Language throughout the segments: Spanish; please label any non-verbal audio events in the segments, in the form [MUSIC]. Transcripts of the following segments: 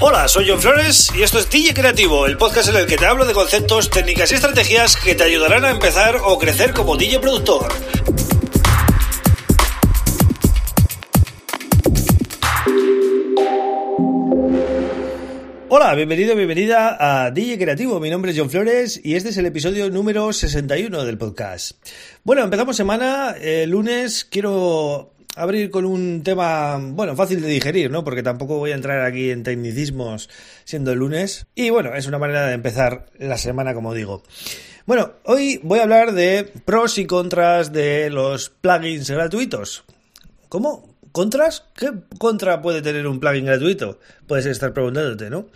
Hola, soy John Flores y esto es DJ Creativo, el podcast en el que te hablo de conceptos, técnicas y estrategias que te ayudarán a empezar o crecer como DJ productor. Hola, bienvenido, bienvenida a DJ Creativo. Mi nombre es John Flores y este es el episodio número 61 del podcast. Bueno, empezamos semana. El lunes quiero abrir con un tema, bueno, fácil de digerir, ¿no? Porque tampoco voy a entrar aquí en tecnicismos siendo el lunes. Y bueno, es una manera de empezar la semana, como digo. Bueno, hoy voy a hablar de pros y contras de los plugins gratuitos. ¿Cómo? ¿Contras? ¿Qué contra puede tener un plugin gratuito? Puedes estar preguntándote, ¿no?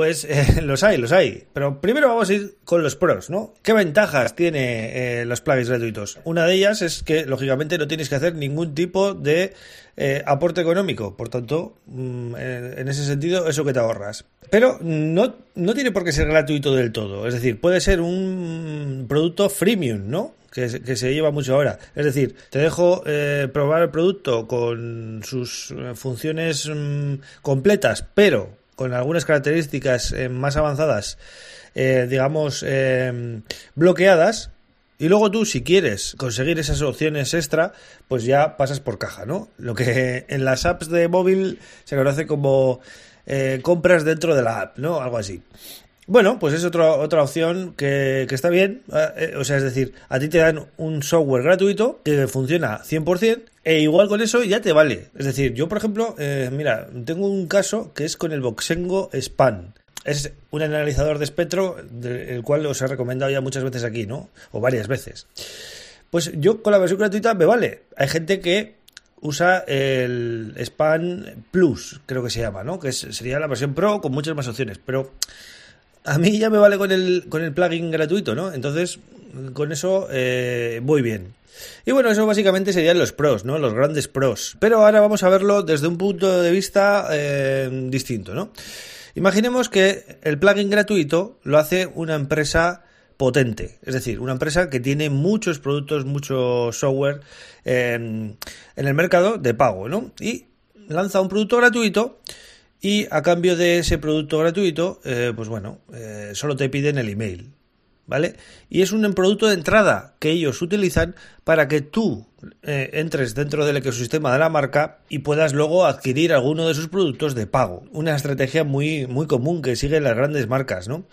Pues [LAUGHS] eh, los hay, los hay. Pero primero vamos a ir con los pros, ¿no? ¿Qué ventajas tiene eh, los plugins gratuitos? Una de ellas es que, lógicamente, no tienes que hacer ningún tipo de eh, aporte económico. Por tanto, mm, en ese sentido, eso que te ahorras. Pero no, no tiene por qué ser gratuito del todo. Es decir, puede ser un producto freemium, ¿no? Que, se lleva mucho ahora. Es decir, te dejo probar el producto con sus funciones mm, completas, pero con algunas características eh, más avanzadas, eh, digamos, eh, bloqueadas. Y luego tú, si quieres conseguir esas opciones extra, pues ya pasas por caja, ¿no? Lo que [LAUGHS] en las apps de móvil se conoce como compras dentro de la app, ¿no? Algo así. Bueno, pues es otra, otra opción que, que está bien. o sea, es decir, a ti te dan un software gratuito que funciona 100% e igual con eso ya te vale. Es decir, yo por ejemplo, eh, mira, tengo un caso que es con el Boxengo Span. Es un analizador de espectro, el cual os he recomendado ya muchas veces aquí, ¿no? O varias veces. Pues yo con la versión gratuita me vale. Hay gente que usa el Span Plus, creo que se llama, ¿no? Que sería la versión Pro con muchas más opciones. Pero a mí ya me vale con el, con el plugin gratuito, ¿no? Entonces, con eso eh, voy bien. Y bueno, eso básicamente serían los pros, ¿no? Los grandes pros. Pero ahora vamos a verlo desde un punto de vista eh, distinto, ¿no? Imaginemos que el plugin gratuito lo hace una empresa potente, es decir, una empresa que tiene muchos productos, mucho software en el mercado de pago, ¿no? Y lanza un producto gratuito y a cambio de ese producto gratuito, eh, pues bueno, eh, solo te piden el email. ¿vale? Y es un producto de entrada que ellos utilizan para que tú eh, entres dentro del ecosistema de la marca y puedas luego adquirir alguno de sus productos de pago. Una estrategia muy, muy común que siguen las grandes marcas, ¿no?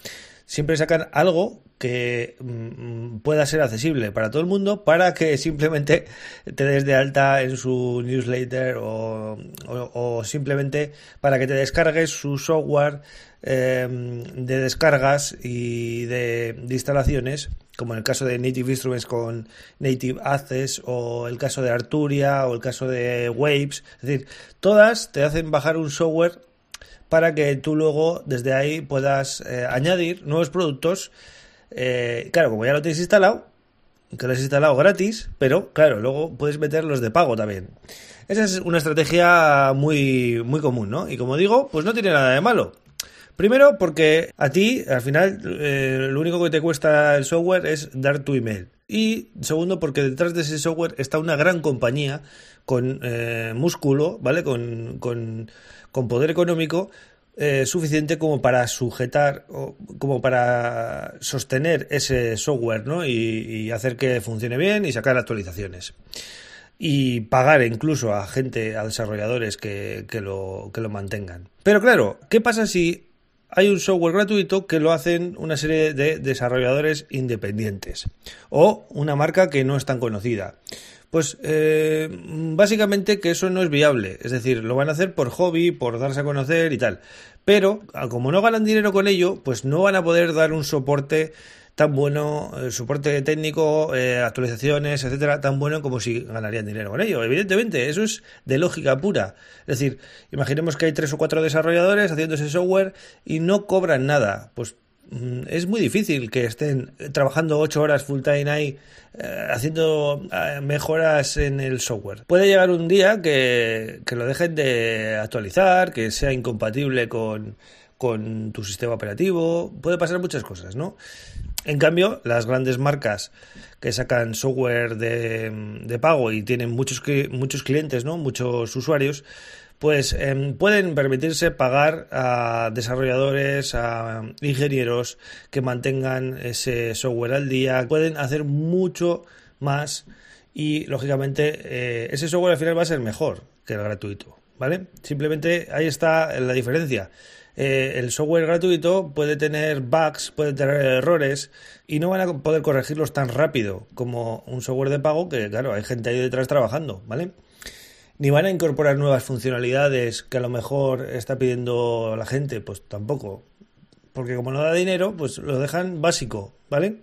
Siempre sacan algo que mm, pueda ser accesible para todo el mundo para que simplemente te des de alta en su newsletter o, o simplemente para que te descargues su software Em, de descargas y de, instalaciones, como en el caso de Native Instruments con Native Access o el caso de Arturia o el caso de Waves. Es decir, todas te hacen bajar un software para que tú luego desde ahí puedas eh, añadir nuevos productos. Eh, claro, como ya lo tienes instalado, que lo has instalado gratis, pero claro, luego puedes meterlos de pago también. Esa es una estrategia muy, muy común, ¿no? Y como digo, pues no tiene nada de malo. Primero, porque a ti, al final, eh, lo único que te cuesta el software es dar tu email. Y segundo, porque detrás de ese software está una gran compañía con eh, músculo, ¿vale? Con, con, poder económico eh, suficiente como para sujetar o como para sostener ese software, ¿no? Y, hacer que funcione bien y sacar actualizaciones. Y pagar incluso a gente, a desarrolladores que, que, lo, que lo mantengan. Pero claro, ¿qué pasa si hay un software gratuito que lo hacen una serie de desarrolladores independientes o una marca que no es tan conocida. Pues eh, básicamente que eso no es viable, es decir, lo van a hacer por hobby, por darse a conocer y tal. Pero como no ganan dinero con ello, pues no van a poder dar un soporte tan bueno, eh, soporte técnico, eh, actualizaciones, etcétera, tan bueno como si ganarían dinero con ello. Evidentemente, eso es de lógica pura. Es decir, imaginemos que hay tres o cuatro desarrolladores haciendo ese software y no cobran nada. Pues mm, es muy difícil que estén trabajando ocho horas full time ahí eh, haciendo mejoras en el software. Puede llegar un día que, que lo dejen de actualizar, que sea incompatible con, con tu sistema operativo, puede pasar muchas cosas, ¿no? En cambio, las grandes marcas que sacan software de, pago y tienen muchos, muchos clientes, ¿no? Muchos usuarios, pues em, pueden permitirse pagar a desarrolladores, a ingenieros que mantengan ese software al día, pueden hacer mucho más y lógicamente eh, ese software al final va a ser mejor que el gratuito, ¿vale? Simplemente ahí está la diferencia. Eh, el software gratuito puede tener bugs, puede tener errores y no van a poder corregirlos tan rápido como un software de pago que, claro, hay gente ahí detrás trabajando, ¿vale? Ni van a incorporar nuevas funcionalidades que a lo mejor está pidiendo la gente, pues tampoco. Porque como no da dinero, pues lo dejan básico, ¿vale?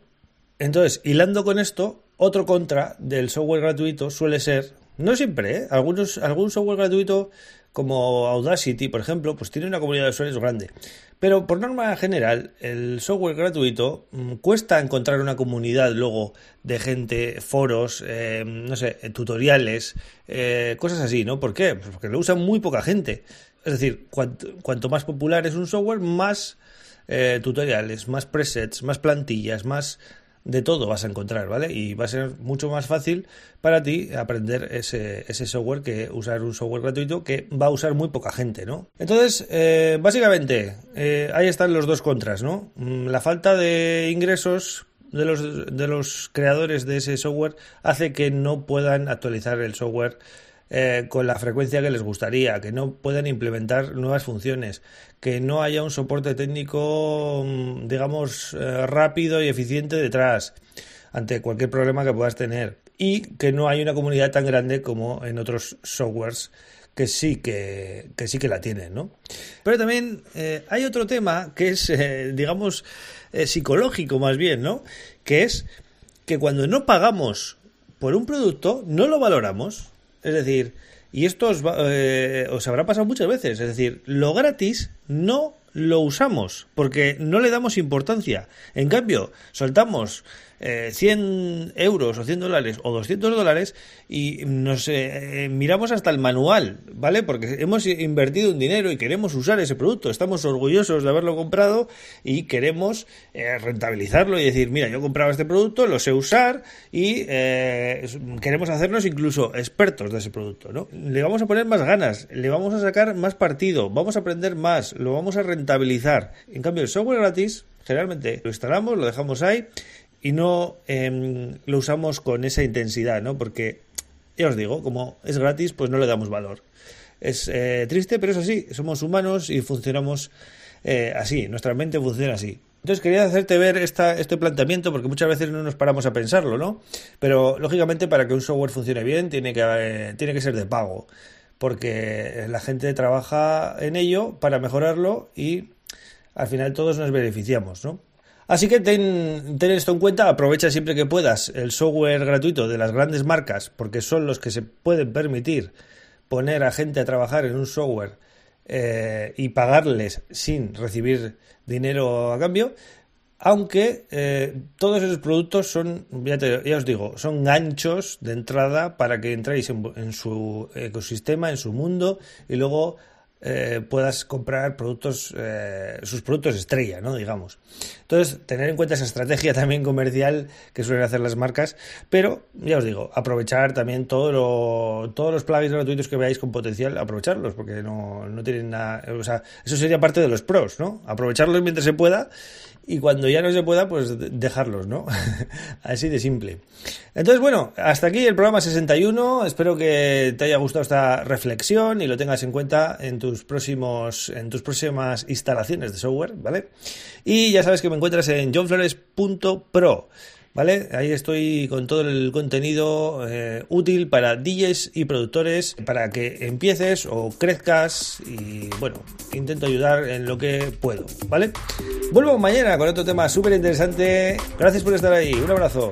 Entonces, hilando con esto, otro contra del software gratuito suele ser, no siempre, ¿eh? Algunos, algún software gratuito como Audacity, por ejemplo, pues tiene una comunidad de usuarios grande. Pero por norma general, el software gratuito mm, cuesta encontrar una comunidad luego de gente, foros, eh, no sé, tutoriales, eh, cosas así, ¿no? ¿Por qué? Pues porque lo usa muy poca gente. Es decir, cuanto, más popular es un software, más eh, tutoriales, más presets, más plantillas, más de todo vas a encontrar, ¿vale? Y va a ser mucho más fácil para ti aprender ese, ese software que usar un software gratuito que va a usar muy poca gente, ¿no? Entonces, eh, básicamente, eh, ahí están los dos contras, ¿no? Mm, la falta de ingresos de los, de los creadores de ese software hace que no puedan actualizar el software eh, con la frecuencia que les gustaría, que no puedan implementar nuevas funciones, que no haya un soporte técnico, mm, digamos, eh, rápido y eficiente detrás ante cualquier problema que puedas tener y que no hay una comunidad tan grande como en otros softwares que sí que, sí que la tienen, ¿no? Pero también eh, hay otro tema que es, digamos, psicológico más bien, ¿no? Que es que cuando no pagamos por un producto, no lo valoramos. Es decir, y esto eh, os, habrá pasado muchas veces, es decir, lo gratis no lo usamos porque no le damos importancia. En cambio, soltamos 100 eh, euros o 100 dólares o 200 dólares y nos eh, miramos hasta el manual, ¿vale? Porque hemos invertido un dinero y queremos usar ese producto, estamos orgullosos de haberlo comprado y queremos eh, rentabilizarlo y decir, mira, yo he comprado este producto, lo sé usar y queremos hacernos incluso expertos de ese producto, ¿no? Le vamos a poner más ganas, le vamos a sacar más partido, vamos a aprender más, lo vamos a rentabilizar. En cambio, el software gratis, generalmente lo instalamos, lo dejamos ahí y no em, lo usamos con esa intensidad, ¿no? Porque, ya os digo, como es gratis, pues no le damos valor. Es eh, triste, pero es así. Somos humanos y funcionamos eh, así. Nuestra mente funciona así. Entonces quería hacerte ver esta, este planteamiento porque muchas veces no nos paramos a pensarlo, ¿no? Pero lógicamente para que un software funcione bien tiene que, eh, tiene que ser de pago porque la gente trabaja en ello para mejorarlo y al final todos nos beneficiamos, ¿no? Así que ten, esto en cuenta, aprovecha siempre que puedas el software gratuito de las grandes marcas, porque son los que se pueden permitir poner a gente a trabajar en un software eh, y pagarles sin recibir dinero a cambio, aunque eh, todos esos productos son, ya, ya, os digo, son ganchos de entrada para que entréis en su ecosistema, en su mundo y luego eh, puedas comprar productos, eh, sus productos estrella, ¿no? Digamos. Entonces, tener en cuenta esa estrategia [LAUGHS] también comercial que suelen hacer las marcas, pero ya os digo, aprovechar también todo todos los plugins gratuitos que veáis con potencial, aprovecharlos, porque no, no tienen nada, o sea, eso sería parte de los pros, ¿no? Aprovecharlos mientras se pueda y cuando ya no se pueda, pues dejarlos, ¿no? [LAUGHS] Así de simple. Entonces, bueno, hasta aquí el programa 61. Espero que te haya gustado esta reflexión y lo tengas en cuenta en tus próximos, en tus próximas instalaciones de software, ¿vale? Y ya sabes que me encuentras en johnflores.pro. ¿Vale? Ahí estoy con todo el contenido eh, útil para DJs y productores para que empieces o crezcas y bueno, intento ayudar en lo que puedo, ¿vale? Vuelvo mañana con otro tema súper interesante. Gracias por estar ahí. Un abrazo.